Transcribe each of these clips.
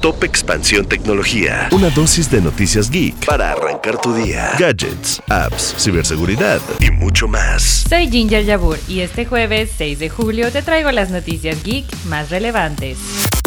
Top Expansión Tecnología. Una dosis de noticias geek para arrancar tu día. Gadgets, apps, ciberseguridad y mucho más. Soy Ginger Yabur y este jueves 6 de julio te traigo las noticias geek más relevantes.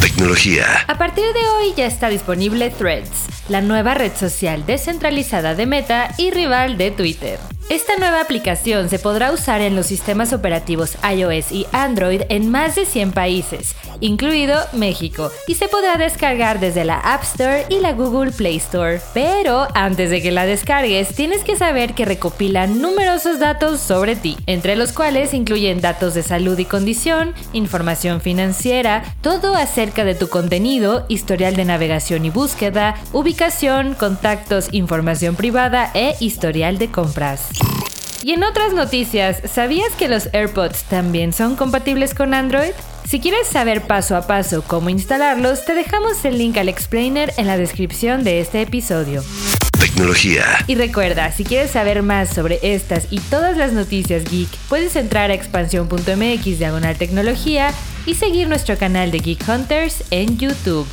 Tecnología. A partir de hoy ya está disponible Threads, la nueva red social descentralizada de Meta y rival de Twitter. Esta nueva aplicación se podrá usar en los sistemas operativos iOS y Android en más de 100 países, incluido México, y se podrá descargar desde la App Store y la Google Play Store. Pero antes de que la descargues, tienes que saber que recopila numerosos datos sobre ti, entre los cuales incluyen datos de salud y condición, información financiera, todo acerca de tu contenido, historial de navegación y búsqueda, ubicación, contactos, información privada e historial de compras. Y en otras noticias, ¿sabías que los AirPods también son compatibles con Android? Si quieres saber paso a paso cómo instalarlos, te dejamos el link al explainer en la descripción de este episodio. Tecnología. Y recuerda, si quieres saber más sobre estas y todas las noticias geek, puedes entrar a expansión.mx diagonal tecnología y seguir nuestro canal de Geek Hunters en YouTube.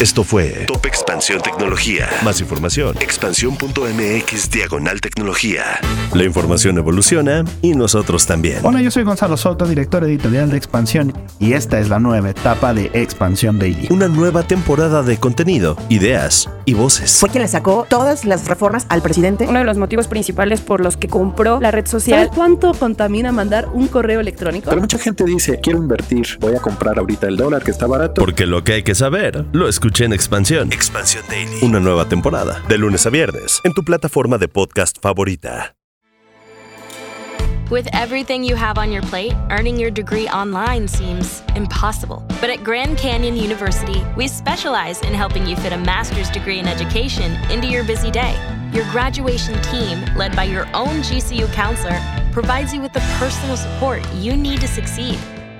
Esto fue Top Expansión Tecnología. Más información. Expansión.mx diagonal tecnología. La información evoluciona y nosotros también. Hola, yo soy Gonzalo Soto, director editorial de Expansión, y esta es la nueva etapa de Expansión Daily. Una nueva temporada de contenido, ideas y voces. Fue quien le sacó todas las reformas al presidente. Uno de los motivos principales por los que compró la red social. ¿Sabes cuánto contamina mandar un correo electrónico? Pero mucha gente dice, quiero invertir, voy a comprar ahorita el dólar que está barato. Porque lo que hay que saber, lo escuché en Expansión. Expansión Daily. Una nueva temporada, de lunes a viernes, en tu plataforma de podcast favorita. With everything you have on your plate, earning your degree online seems impossible. But at Grand Canyon University, we specialize in helping you fit a master's degree in education into your busy day. Your graduation team, led by your own GCU counselor, provides you with the personal support you need to succeed.